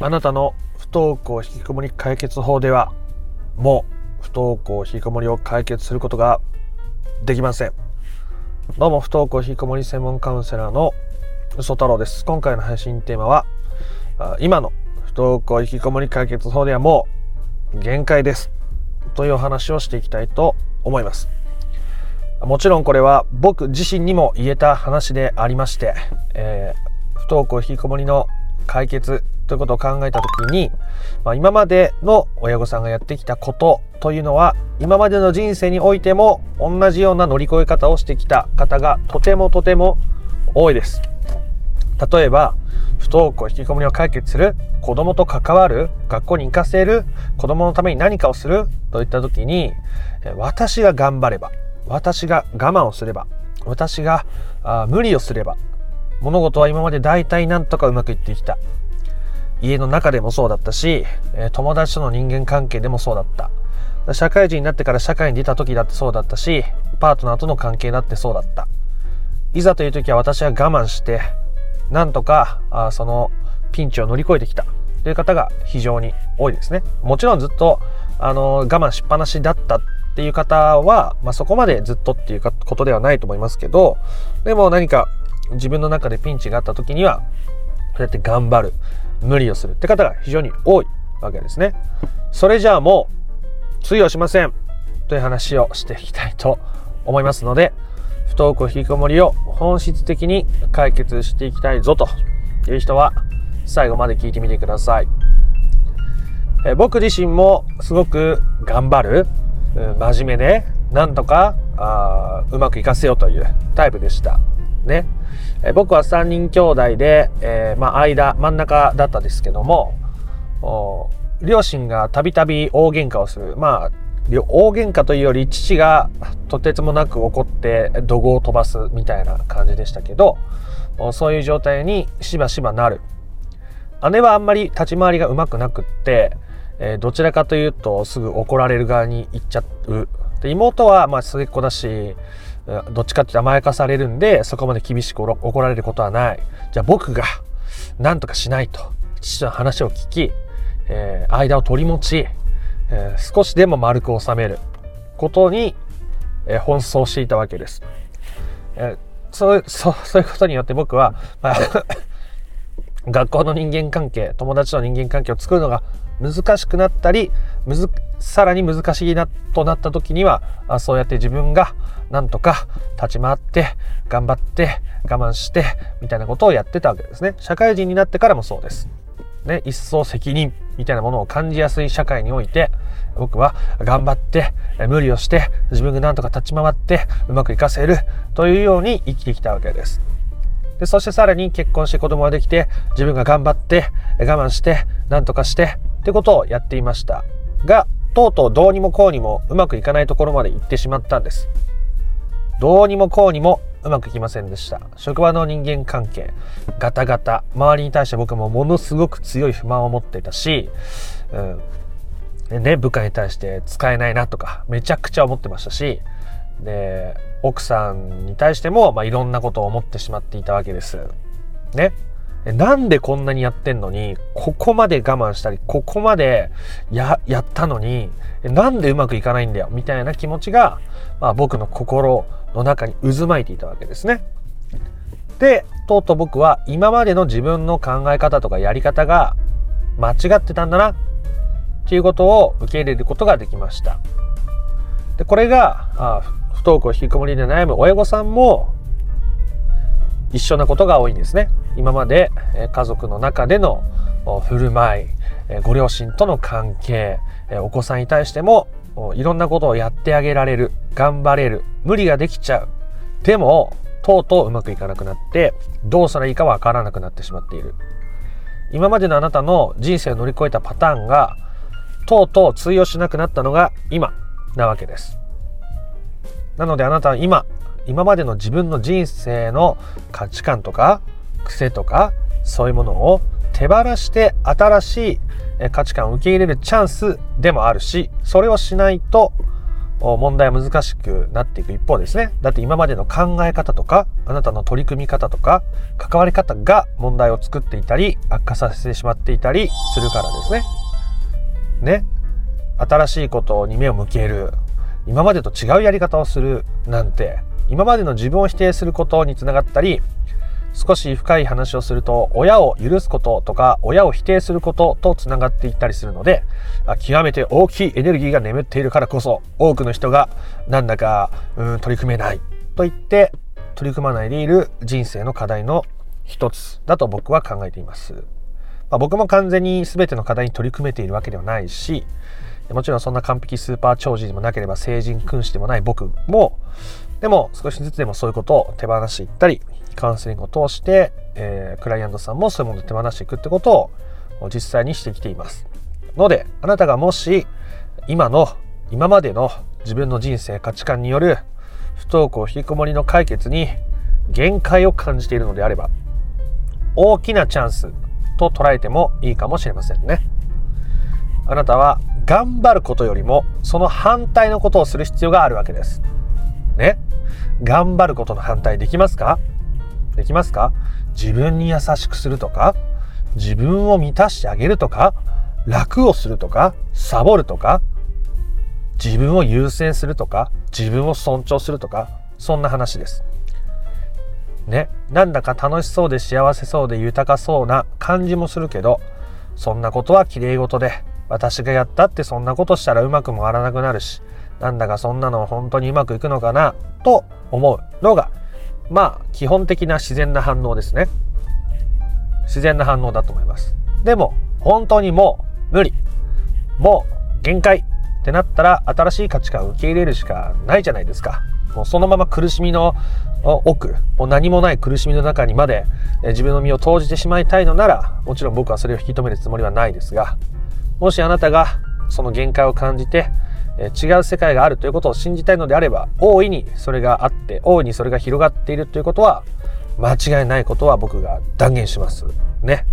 あなたの不登校引きこもり解決法ではもう不登校引きこもりを解決することができません。どうも不登校引きこもり専門カウンセラーの嘘太郎です。今回の配信テーマは今の不登校引きこもり解決法ではもう限界です。というお話をしていきたいと思います。もちろんこれは僕自身にも言えた話でありまして、えー、不登校引きこもりの解決ということを考えた時に、まあ、今までの親御さんがやってきたことというのは今までの人生においても同じような乗り越え方をしてきた方がとてもとても多いです。例えば不登校引きこもりを解決する子供と関わる学校に行かせる子供のために何かをするといった時に私が頑張れば私が我慢をすれば私があ無理をすれば物事は今まで大体なんとかうまくいってきた。家の中でもそうだったし友達との人間関係でもそうだった。社会人になってから社会に出た時だってそうだったしパートナーとの関係だってそうだった。いざという時は私は我慢してなんとかあそのピンチを乗り越えてきた。という方が非常に多いですね。もちろんずっとあの我慢しっぱなしだったっていう方は、まあ、そこまでずっとっていうことではないと思いますけどでも何か自分の中でピンチがあった時にはそうやって頑張る。無理をする。って方が非常に多いわけですね。それじゃあもう通用しません。という話をしていきたいと思いますので不登校引きこもりを本質的に解決していきたいぞという人は最後まで聞いてみてください。え僕自身もすごく頑張る真面目でなんとかあうまくいかせようというタイプでした。ね。え僕は3人兄弟で、えー、まあ、間真ん中だったですけども両親がたびたび大喧嘩をする。まあ大喧嘩というより父がとてつもなく怒って怒号を飛ばすみたいな感じでしたけどそういう状態にしばしばなる。姉はあんまり立ち回りがうまくなくって、えー、どちらかというとすぐ怒られる側に行っちゃうで妹はまあ末っ子だしどっちかって甘やかされるんで、そこまで厳しく怒られることはない。じゃあ僕が何とかしないと、父の話を聞き、えー、間を取り持ち、えー、少しでも丸く収めることに、えー、奔走していたわけです。えー、そう そうそういうことによって僕は、まあ学校の人間関係、友達の人間関係を作るのが難しくなったり、むずさらに難しいなとなった時には、あそうやって自分がなんとか立ち回って、頑張って、我慢して、みたいなことをやってたわけですね。社会人になってからもそうです。ね、一層責任みたいなものを感じやすい社会において、僕は頑張って、無理をして、自分がなんとか立ち回って、うまくいかせるというように生きてきたわけです。で、そしてさらに結婚して子供ができて、自分が頑張って、我慢して、なんとかして、ってことをやっていました。が、とうとうどうにもこうにもうまくいかないところまで行ってしまったんです。どうにもこうにもうまくいきませんでした。職場の人間関係、ガタガタ、周りに対して僕もものすごく強い不満を持っていたし、うん、ね、部下に対して使えないなとか、めちゃくちゃ思ってましたし、で、奥さんに対しても、まあ、いろんなことを思ってしまっていたわけです。ね。なんでこんなにやってんのに、ここまで我慢したり、ここまでや、やったのに、なんでうまくいかないんだよ、みたいな気持ちが、まあ僕の心の中に渦巻いていたわけですね。で、とうとう僕は今までの自分の考え方とかやり方が間違ってたんだな、っていうことを受け入れることができました。で、これが、あ不登校引きこもりで悩む親御さんも一緒なことが多いんですね。今まで家族の中での振る舞い、ご両親との関係、お子さんに対してもいろんなことをやってあげられる、頑張れる、無理ができちゃう。でも、とうとううまくいかなくなって、どうしたらいいかわからなくなってしまっている。今までのあなたの人生を乗り越えたパターンが、とうとう通用しなくなったのが今なわけです。なのであなたは今今までの自分の人生の価値観とか癖とかそういうものを手放して新しい価値観を受け入れるチャンスでもあるしそれをしないと問題は難しくなっていく一方ですね。だって今までの考え方とか、あなたの取り組み方とか、関わり方が問題を作っていたり、悪化させてしまっていたりするからですね。ね。新しいことに目を向ける。今までと違うやり方をするなんて、今までの自分を否定することにつながったり、少し深い話をすると親を許すこととか親を否定することとつながっていったりするので極めて大きいエネルギーが眠っているからこそ多くの人がなんだかうん取り組めないと言って取り組まないでいる人生の課題の一つだと僕は考えています。まあ、僕も完全に全ての課題に取り組めているわけではないしもちろんそんな完璧スーパー長寿でもなければ成人君子でもない僕もでも少しずつでもそういうことを手放していったりカウンセリングを通して、えー、クライアントさんもそういうものを手放していくってことを実際にしてきています。ので、あなたがもし今の、今までの自分の人生価値観による不登校引きこもりの解決に限界を感じているのであれば、大きなチャンスと捉えてもいいかもしれませんね。あなたは頑張ることよりもその反対のことをする必要があるわけです。ね？頑張ることの反対できますか？できますか？自分に優しくするとか、自分を満たしてあげるとか、楽をするとか、サボるとか、自分を優先するとか、自分を尊重するとか、そんな話です。ね、なんだか楽しそうで幸せそうで豊かそうな感じもするけど、そんなことは綺麗事で、私がやったってそんなことしたらうまく回らなくなるし、なんだかそんなの本当にうまくいくのかな、と思うのがまあ基本的な自然な反応ですね。自然な反応だと思います。でも本当にもう無理。もう限界ってなったら新しい価値観を受け入れるしかないじゃないですか。もうそのまま苦しみの奥もう何もない苦しみの中にまで自分の身を投じてしまいたいのならもちろん僕はそれを引き止めるつもりはないですがもしあなたがその限界を感じて違う世界があるということを信じたいのであれば大いにそれがあって大いにそれが広がっているということは間違いないことは僕が断言します。ね。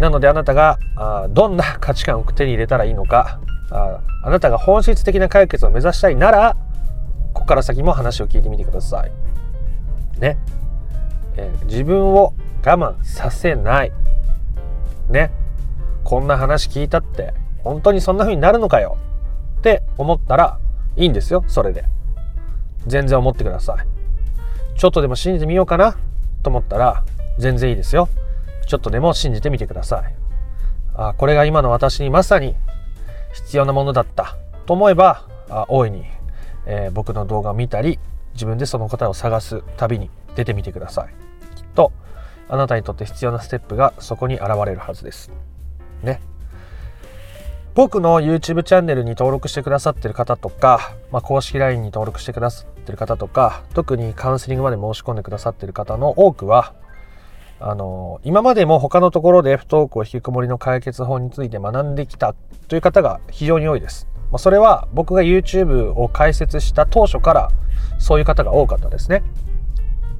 なのであなたがあどんな価値観を手に入れたらいいのかああなたが本質的な解決を目指したいならここから先も話を聞いてみてください。ね、え自分を我慢させない。ね。こんな話聞いたって本当にそんな風になるのかよって思ったらいいんですよそれで。全然思ってください。ちょっとでも信じてみようかなと思ったら全然いいですよ。ちょっとでも信じてみてください。あこれが今の私にまさに必要なものだったと思えばあ大いに、えー、僕の動画を見たり自分でその答えを探す旅に出てみてください。きっとあなたにとって必要なステップがそこに現れるはずです。ね僕の YouTube チャンネルに登録してくださってる方とか、まあ、公式 LINE に登録してくださってる方とか特にカウンセリングまで申し込んでくださってる方の多くはあの今までも他のところで不登校引きこもりの解決法について学んできたという方が非常に多いです。まあ、それは僕が YouTube を開設した当初からそういう方が多かったですね。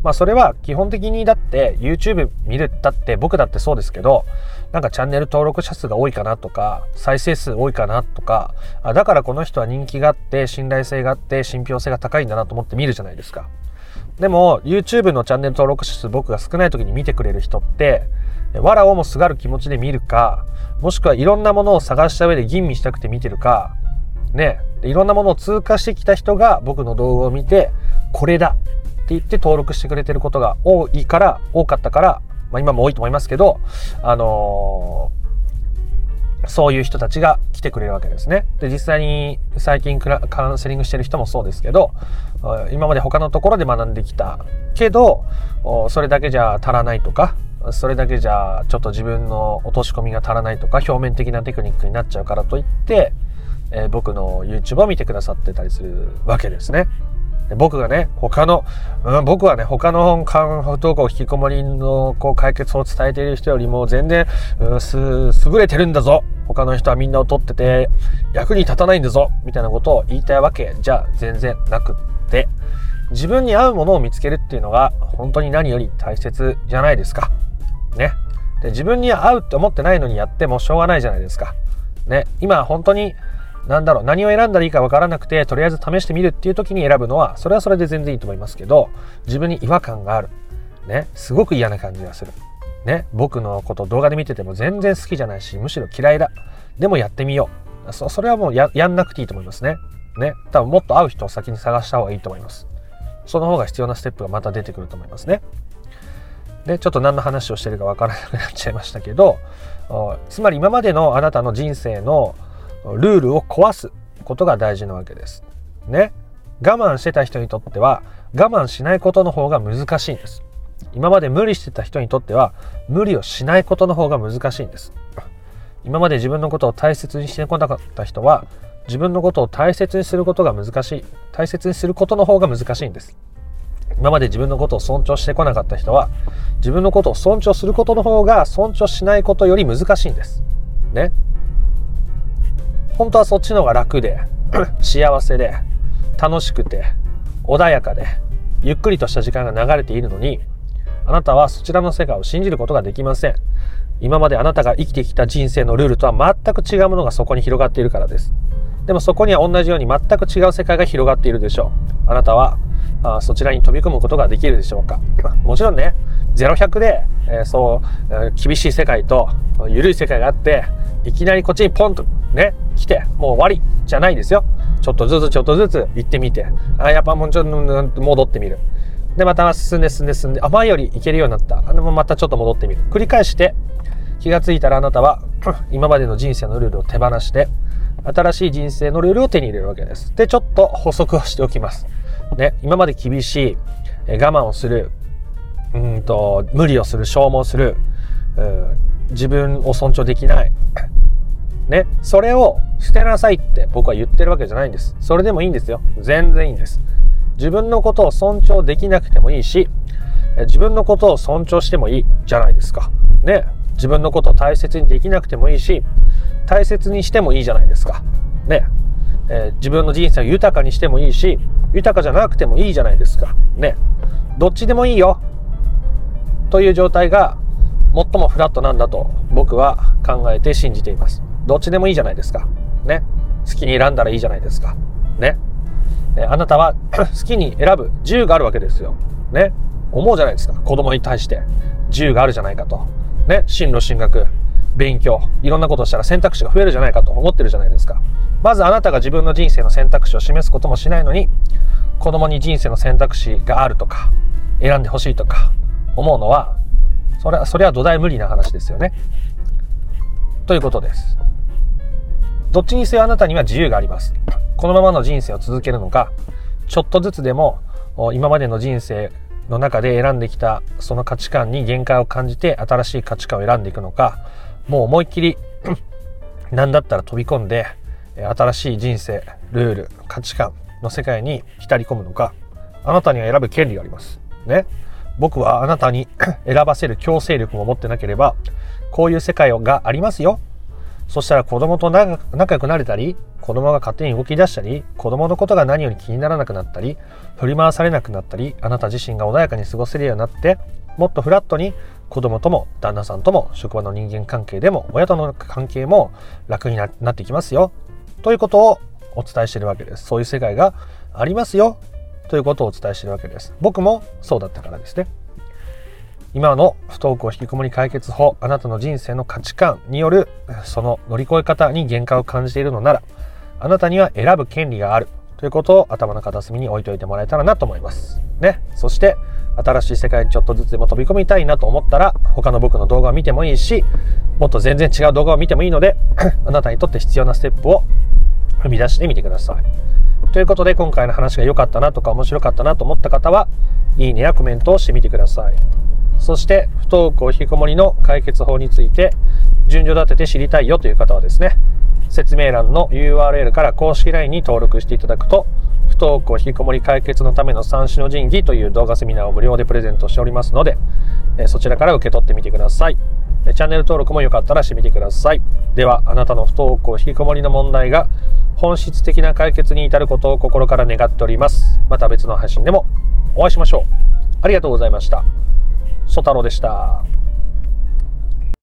まあそれは基本的にだって YouTube 見るだって僕だってそうですけどなんかチャンネル登録者数が多いかなとか再生数多いかなとかあだからこの人は人気があって信頼性があって信憑性が高いんだなと思って見るじゃないですか。でも YouTube のチャンネル登録者数僕が少ない時に見てくれる人ってわらをもすがる気持ちで見るかもしくはいろんなものを探した上で吟味したくて見てるかねいろんなものを通過してきた人が僕の動画を見てこれだ言って登録してくれてることが多いから、多かったから、まあ今も多いと思いますけど、あのー、そういう人たちが来てくれるわけですね。で、実際に最近カウンセリングしてる人もそうですけど、今まで他のところで学んできたけど、それだけじゃ足らないとか、それだけじゃちょっと自分の落とし込みが足らないとか、表面的なテクニックになっちゃうからといって、えー、僕の YouTube を見てくださってたりするわけですね。で僕がね、他の、うん、僕はね、他の不登校引きこもりのこう解決を伝えている人よりも全然、うん、す、優れてるんだぞ。他の人はみんなを取ってて役に立たないんだぞ。みたいなことを言いたいわけじゃ全然なくって、自分に合うものを見つけるっていうのが本当に何より大切じゃないですか。ね。で自分に合うって思ってないのにやってもしょうがないじゃないですか。ね。今本当になんだろう何を選んだらいいか分からなくてとりあえず試してみるっていう時に選ぶのはそれはそれで全然いいと思いますけど自分に違和感がある。ね。すごく嫌な感じがする。ね。僕のこと動画で見てても全然好きじゃないしむしろ嫌いだ。でもやってみよう。そそれはもうやんなくていいと思いますね。ね。多分もっと会う人を先に探した方がいいと思います。その方が必要なステップがまた出てくると思いますね。でちょっと何の話をしてるか分からなくなっちゃいましたけどつまり今までのあなたの人生のルールを壊すことが大事なわけです。ね。我慢してた人にとっては我慢しないことの方が難しいんです。今まで無理してた人にとっては無理をしないことの方が難しいんです。今まで自分のことを大切にしてこなかった人は自分のことを大切にすることが難しい。大切にすることの方が難しいんです。今まで自分のことを尊重してこなかった人は自分のことを尊重することの方が尊重しないことより難しいんです。ね。本当はそっちの方が楽で 幸せで楽しくて穏やかでゆっくりとした時間が流れているのにあなたはそちらの世界を信じることができません。今まであなたが生きてきた人生のルールとは全く違うものがそこに広がっているからです。でもそこには同じように全く違う世界が広がっているでしょう。あなたはあそちらに飛び込むことができるでしょうかもちろんね0100で、えー、そう、えー、厳しい世界と緩い世界があっていきなりこっちにポンとね来てもう終わりじゃないですよ。ちょっとずつちょっとずつ行ってみて。あやっぱもうちょっと戻ってみる。でまた進んで進んで進んであ前より行けるようになった。でもまたちょっと戻ってみる。繰り返して気がついたらあなたは 今までの人生のルールを手放して新しい人生のルールを手に入れるわけです。でちょっと補足をしておきます。ね、今まで厳しい、え我慢をする、うんと、無理をする、消耗する、自分を尊重できない。ね、それを捨てなさいって僕は言ってるわけじゃないんです。それでもいいんですよ。全然いいんです。自分のことを尊重できなくてもいいし、自分のことを尊重してもいいじゃないですか。ね、自分のことを大切にできなくてもいいし、大切にしてもいいじゃないですか。ね、えー、自分の人生を豊かにしてもいいし、豊かじゃなくてもいいじゃないですか。ね。どっちでもいいよ。という状態が最もフラットなんだと僕は考えて信じています。どっちでもいいじゃないですか。ね。好きに選んだらいいじゃないですか。ね。えあなたは 好きに選ぶ自由があるわけですよ。ね。思うじゃないですか。子供に対して自由があるじゃないかと。ね。進路進学、勉強、いろんなことをしたら選択肢が増えるじゃないかと思ってるじゃないですか。まずあなたが自分の人生の選択肢を示すこともしないのに、子供に人生の選択肢があるとか、選んでほしいとか思うのは、それは、それは土台無理な話ですよね。ということです。どっちにせよあなたには自由があります。このままの人生を続けるのか、ちょっとずつでも今までの人生の中で選んできたその価値観に限界を感じて新しい価値観を選んでいくのか、もう思いっきり 何だったら飛び込んで新しい人生ルール価値観の世界に浸り込むのかあなたには選ぶ権利がありますね僕はあなたに 選ばせる強制力も持ってなければこういう世界がありますよ。そしたら子供と仲良くなれたり子供が勝手に動き出したり子供のことが何より気にならなくなったり振り回されなくなったりあなた自身が穏やかに過ごせるようになってもっとフラットに子供とも旦那さんとも職場の人間関係でも親との関係も楽になってきますよ。ということをお伝えしてるわけです。そういう世界がありますよ。ということをお伝えしているわけです。僕もそうだったからですね。今の不登校引きこもり解決法、あなたの人生の価値観によるその乗り越え方に限界を感じているのなら、あなたには選ぶ権利があるということを頭の片隅に置いといてもらえたらなと思います。ね。そして、新しい世界にちょっとずつでも飛び込みたいなと思ったら、他の僕の動画を見てもいいし、もっと全然違う動画を見てもいいので、あなたにとって必要なステップを踏み出してみてください。ということで今回の話が良かったなとか面白かったなと思った方は、いいねやコメントをしてみてください。そして不登校引きこもりの解決法について順序立てて知りたいよという方はですね、説明欄の URL から公式 LINE に登録していただくと、不登校引きこもり解決のための三種の神器という動画セミナーを無料でプレゼントしておりますので、えそちらから受け取ってみてください。チャンネル登録もよかったらしてみてください。では、あなたの不登校引きこもりの問題が本質的な解決に至ることを心から願っております。また別の配信でもお会いしましょう。ありがとうございました。ソ太郎でした。